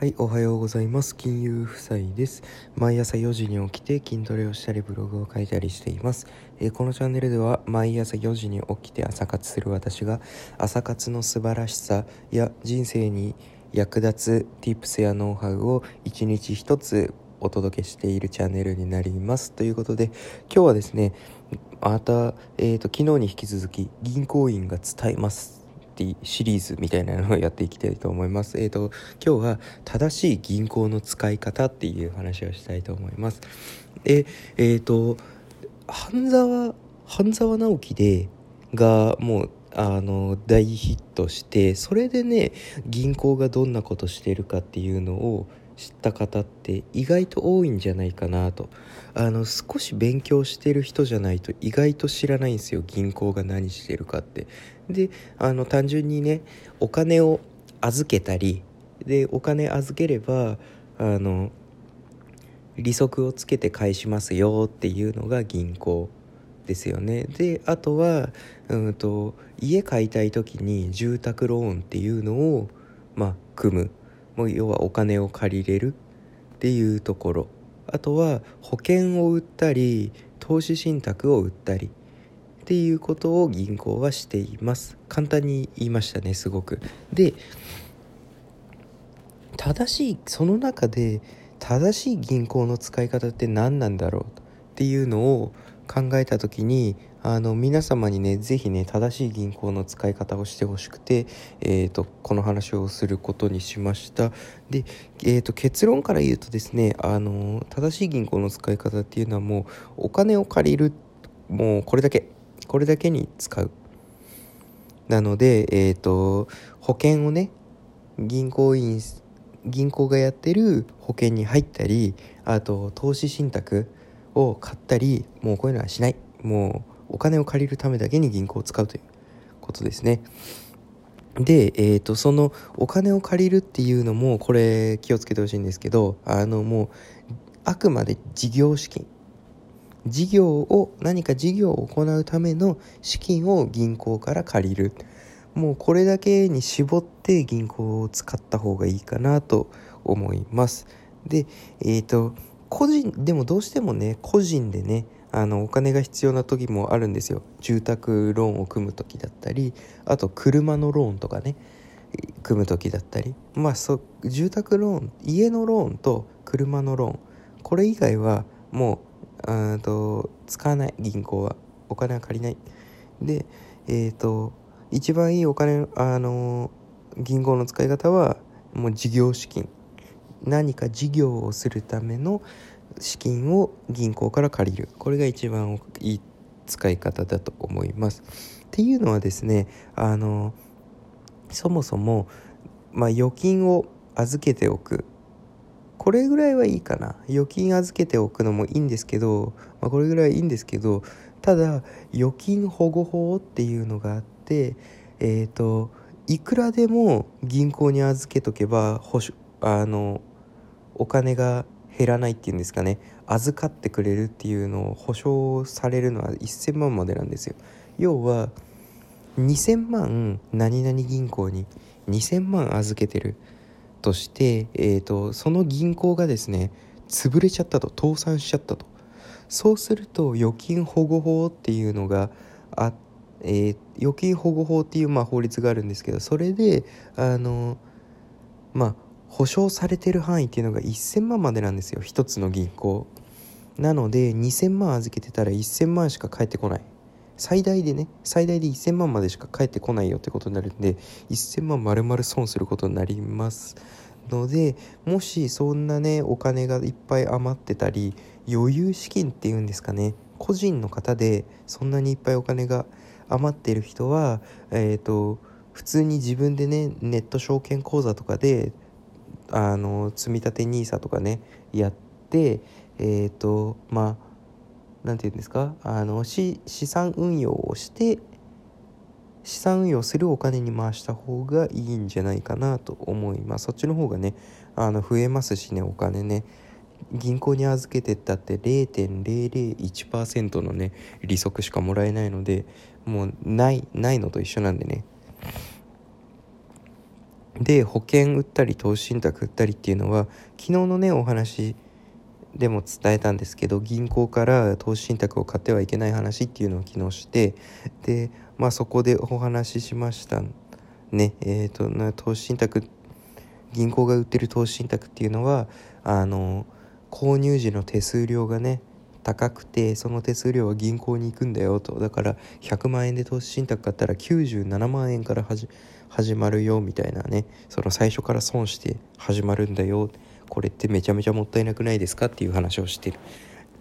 はい、おはようございます。金融夫妻です。毎朝4時に起きて筋トレをしたりブログを書いたりしています。えーこのチャンネルでは毎朝4時に起きて朝活する私が朝活の素晴らしさや人生に役立つ Tips やノウハウを一日一つお届けしているチャンネルになります。ということで今日はですね、また、えーと昨日に引き続き銀行員が伝えます。ティシリーズみたいなのをやっていきたいと思います。えっ、と今日は正しい銀行の使い方っていう話をしたいと思います。でえっ、と半沢半沢直樹でがもうあの大ヒットしてそれでね銀行がどんなことしてるかっていうのを知った方って意外と多いんじゃないかなと。あの少し勉強してる人じゃないと意外と知らないんですよ。銀行が何してるかって。であの単純にねお金を預けたりでお金預ければあの利息をつけて返しますよっていうのが銀行ですよね。であとはうんと家買いたい時に住宅ローンっていうのをまあ組む。もう要はお金を借りれるっていうところ。あとは保険を売ったり投資信託を売ったり。っていうことを銀行はしています。簡単に言いましたねすごく。で正しいその中で正しい銀行の使い方って何なんだろうっていうのを考えた時にあの皆様にね是非ね正しい銀行の使い方をしてほしくて、えー、とこの話をすることにしました。で、えー、と結論から言うとですねあの正しい銀行の使い方っていうのはもうお金を借りるもうこれだけこれだけに使う。なので、えー、と保険をね銀行員銀行がやってる保険に入ったりあと投資信託を買ったりもうこういうのはしない。もうお金を借りるためだけに銀行を使うということですね。で、えー、とそのお金を借りるっていうのもこれ気をつけてほしいんですけどあのもうあくまで事業資金。事業を何か事業を行うための資金を銀行から借りる。もうこれだけに絞って銀行を使った方がいいかなと思います。でえっ、と個人でもどうしてもね個人でねあのお金が必要な時もあるんですよ。住宅ローンを組む時だったりあと車のローンとかね組む時だったり。まあそ住宅ローン家のローンと車のローン。これ以外はもううんと使わない。銀行は。お金は借りない。でえっ、と一番いいお金あの銀行の使い方はもう事業資金。何か事業をするための資金を銀行から借りる。これが一番いい使い方だと思います。っていうのはですねあのそもそも、まあ、預金を預けておく。これぐらいはいいかな。預金預けておくのもいいんですけど、まあ、これぐらいはいいんですけどただ預金保護法っていうのがあってえっ、といくらでも銀行に預けとけば保証あのお金が減らないっていうんですかね。預かってくれるっていうのを保証されるのは1000万までなんですよ。要は2000万何々銀行に2000万預けてるとして、えー、とその銀行がですね潰れちゃったと倒産しちゃったと。そうすると預金保護法っていうのがあえー預金保護法っていうまあ法律があるんですけどそれであのまあ保証されてる範囲っていうのが1000万までなんですよ。一つの銀行。なので2000万預けてたら1000万しか返ってこない。最大でね最大で1000万までしか返ってこないよってことになるんで1000万丸々損することになります。のでもしそんなねお金がいっぱい余ってたり余裕資金っていうんですかね。個人の方でそんなにいっぱいお金が余ってる人はえっ、と普通に自分でねネット証券口座とかであの積み立て NISA とかねやってえっ、とまあなんて言うんですか？あの資産運用をして資産運用するお金に回した方がいいんじゃないかなと思います。そっちの方がねあの増えますしねお金ね。銀行に預けてったって0.001%のね利息しかもらえないのでもうないないのと一緒なんでね。で保険売ったり投資信託売ったりっていうのは昨日のねお話でも伝えたんですけど銀行から投資信託を買ってはいけない話っていうのを昨日してでまあそこでお話ししましたね。えっ、ー、と投資信託銀行が売ってる投資信託っていうのはあの購入時の手数料がね高くてその手数料は銀行に行くんだよと。だから100万円で投資信託買ったら97万円から始まるよみたいなね。その最初から損して始まるんだよ。これってめちゃめちゃもったいなくないですかっていう話をしてる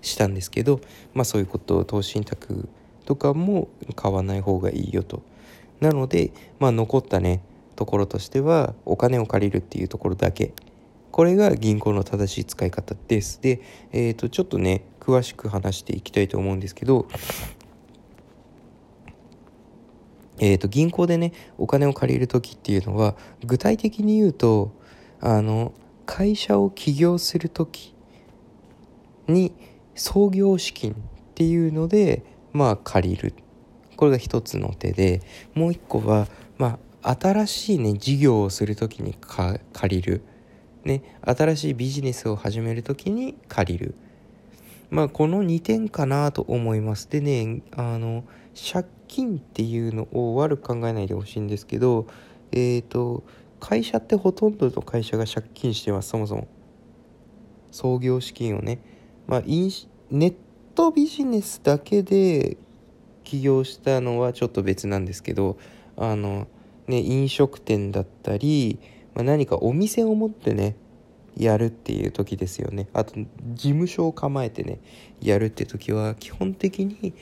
したんですけどまあそういうことを投資信託とかも買わない方がいいよと。なのでまあ残ったねところとしてはお金を借りるっていうところだけ。これが銀行の正しい使い方です。で、えー、とちょっとね詳しく話していきたいと思うんですけどえー、と銀行でねお金を借りる時っていうのは具体的に言うとあの会社を起業する時に創業資金っていうのでまあ借りる。これが一つの手でもう一個はまあ新しいね事業をする時に借りる。ね新しいビジネスを始める時に借りる。まあこの2点かなと思います。でねあの借金っていうのを悪く考えないでほしいんですけどえっ、ー、と会社ってほとんどの会社が借金してますそもそも。創業資金をね。まあネットビジネスだけで起業したのはちょっと別なんですけどあのね飲食店だったり、まあ、何かお店を持ってねやるっていう時ですよね。あと事務所を構えてねやるって時は基本的に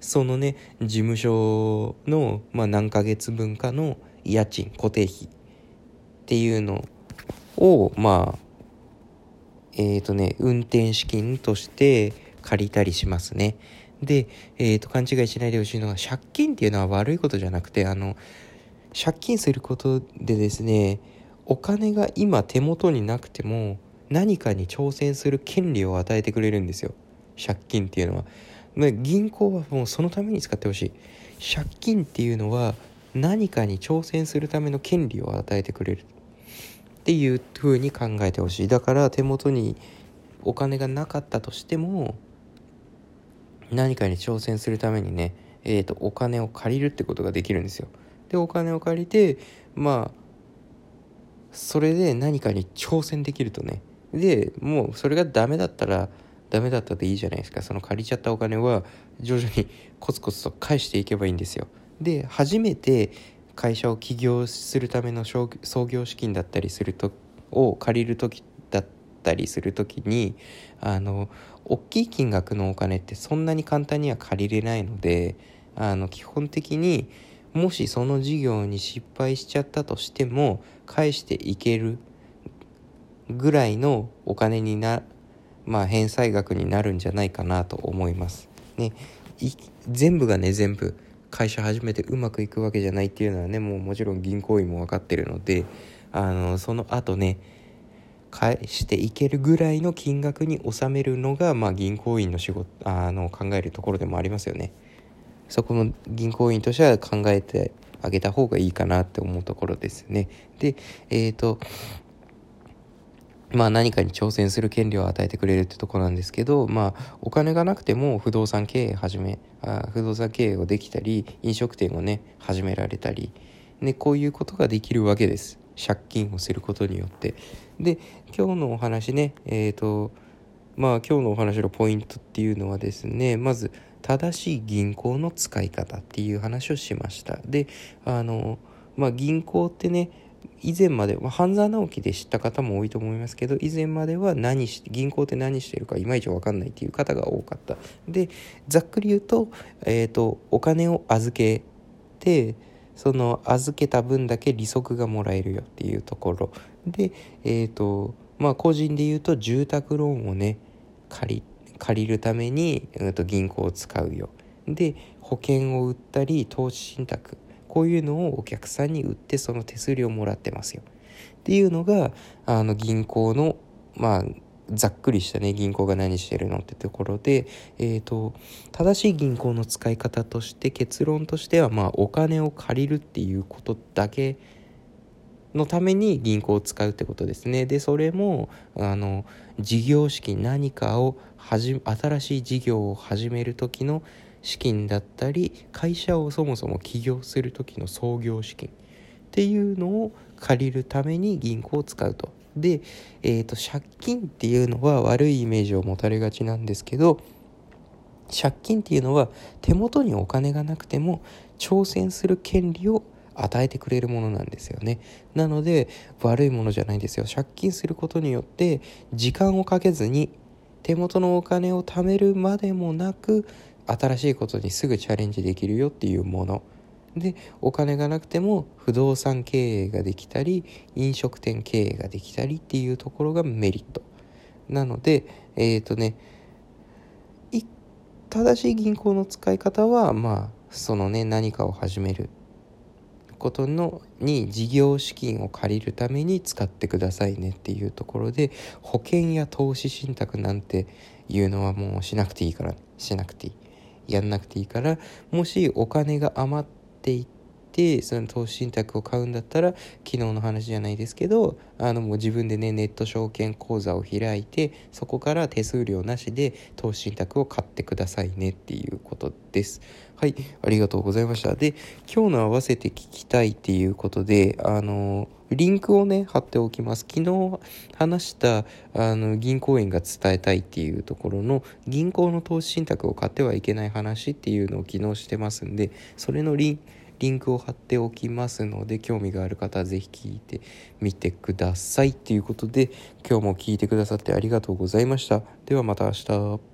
そのね事務所の、まあ、何ヶ月分かの家賃固定費っていうのをまあえっ、ー、とね運転資金として借りたりしますね。で、えーと、と勘違いしないでほしいのが借金っていうのは悪いことじゃなくてあの借金することでですねお金が今手元になくても何かに挑戦する権利を与えてくれるんですよ。借金っていうのは。銀行はもうそのために使ってほしい。借金っていうのは何かに挑戦するための権利を与えてくれる。っていう風に考えてほしい。だから手元にお金がなかったとしても何かに挑戦するためにね、えーと、お金を借りるってことができるんですよ。でお金を借りてまあそれで何かに挑戦できるとね。でもうそれがダメだったらダメだったでいいじゃないですか。その借りちゃったお金は徐々にコツコツと返していけばいいんですよ。で初めて会社を起業するための創業資金だったりするとを借りる時だったりする時にあの大きい金額のお金ってそんなに簡単には借りれないのであの基本的にもしその事業に失敗しちゃったとしても返していけるぐらいのお金になまあ返済額になるんじゃないかなと思います。ね、全部がね全部会社始めてうまくいくわけじゃないっていうのはねもうもちろん銀行員も分かってるのであのその後ね返していけるぐらいの金額に収めるのが、まあ、銀行員の仕事あの考えるところでもありますよね。そこの銀行員としては考えてあげた方がいいかなって思うところですね。で、えっ、ー、と、まあ何かに挑戦する権利を与えてくれるってとこなんですけど、まあお金がなくても不動産経営始め、あ不動産経営をできたり、飲食店をね、始められたり、ね、こういうことができるわけです。借金をすることによって。で、今日のお話ね、えっ、ー、と、まあ今日のお話のポイントっていうのはですね、まず、正しい銀行の使い方っていう話をしました。であのまあ銀行ってね以前まで、まあ、半沢直樹で知った方も多いと思いますけど以前までは何し銀行って何してるかいまいち分かんないっていう方が多かった。でざっくり言うと,、えーと、お金を預けてその預けた分だけ利息がもらえるよっていうところ。でえっ、ー、とまあ個人で言うと住宅ローンをね借り借りるために、うん、と銀行を使うよ。で保険を売ったり投資信託こういうのをお客さんに売ってその手数料をもらってますよ。っていうのがあの銀行のまあざっくりしたね銀行が何してるのってところで、えーと、正しい銀行の使い方として結論としてはまあお金を借りるっていうことだけのために銀行を使うってことですねでそれもあの事業資金何かをはじ新しい事業を始める時の資金だったり会社をそもそも起業する時の創業資金っていうのを借りるために銀行を使うと。で、えーと、借金っていうのは悪いイメージを持たれがちなんですけど借金っていうのは手元にお金がなくても挑戦する権利を与えてくれるものなんですよね。なので悪いものじゃないんですよ。借金することによって時間をかけずに手元のお金を貯めるまでもなく新しいことにすぐチャレンジできるよっていうもの。でお金がなくても不動産経営ができたり飲食店経営ができたりっていうところがメリット。なのでえっ、ー、とね正しい銀行の使い方はまあそのね何かを始める。ことのに事業資金を借りるために使ってくださいねっていうところで保険や投資信託なんていうのはもうしなくていいからしなくていいやんなくていいからもしお金が余っていってその投資信託を買うんだったら昨日の話じゃないですけどあのもう自分でねネット証券口座を開いてそこから手数料なしで投資信託を買ってくださいねっていうことです。はい、ありがとうございました。で、今日の合わせて聞きたいっていうことで、あの、リンクをね、貼っておきます。昨日話したあの銀行員が伝えたいっていうところの銀行の投資信託を買ってはいけない話っていうのを昨日してますんで、それのリンクリンクを貼っておきますので興味がある方は是非聞いてみてくださいということで今日も聞いてくださってありがとうございましたではまた明日